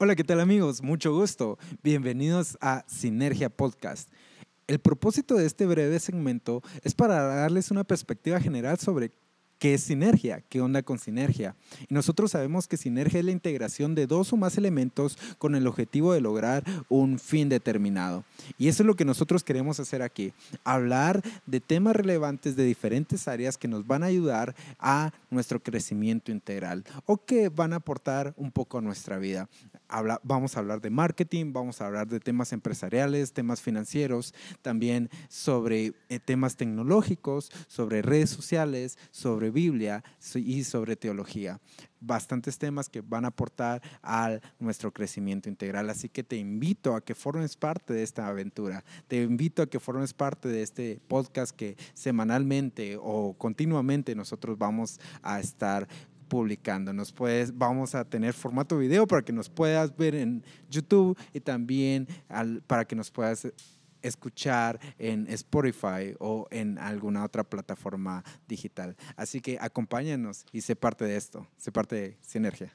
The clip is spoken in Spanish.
Hola, ¿qué tal amigos? Mucho gusto. Bienvenidos a Sinergia Podcast. El propósito de este breve segmento es para darles una perspectiva general sobre ¿Qué es sinergia? ¿Qué onda con sinergia? Y nosotros sabemos que sinergia es la integración de dos o más elementos con el objetivo de lograr un fin determinado. Y eso es lo que nosotros queremos hacer aquí, hablar de temas relevantes de diferentes áreas que nos van a ayudar a nuestro crecimiento integral o que van a aportar un poco a nuestra vida. vamos a hablar de marketing, vamos a hablar de temas empresariales, temas financieros, también sobre eh, temas tecnológicos, sobre redes sociales, sobre Biblia y sobre teología. Bastantes temas que van a aportar a nuestro crecimiento integral. Así que te invito a que formes parte de esta aventura. Te invito a que formes parte de este podcast que semanalmente o continuamente nosotros vamos a estar publicando. Nos puedes, vamos a tener formato video para que nos puedas ver en YouTube y también para que nos puedas escuchar en Spotify o en alguna otra plataforma digital. Así que acompáñanos y sé parte de esto, sé parte de Sinergia.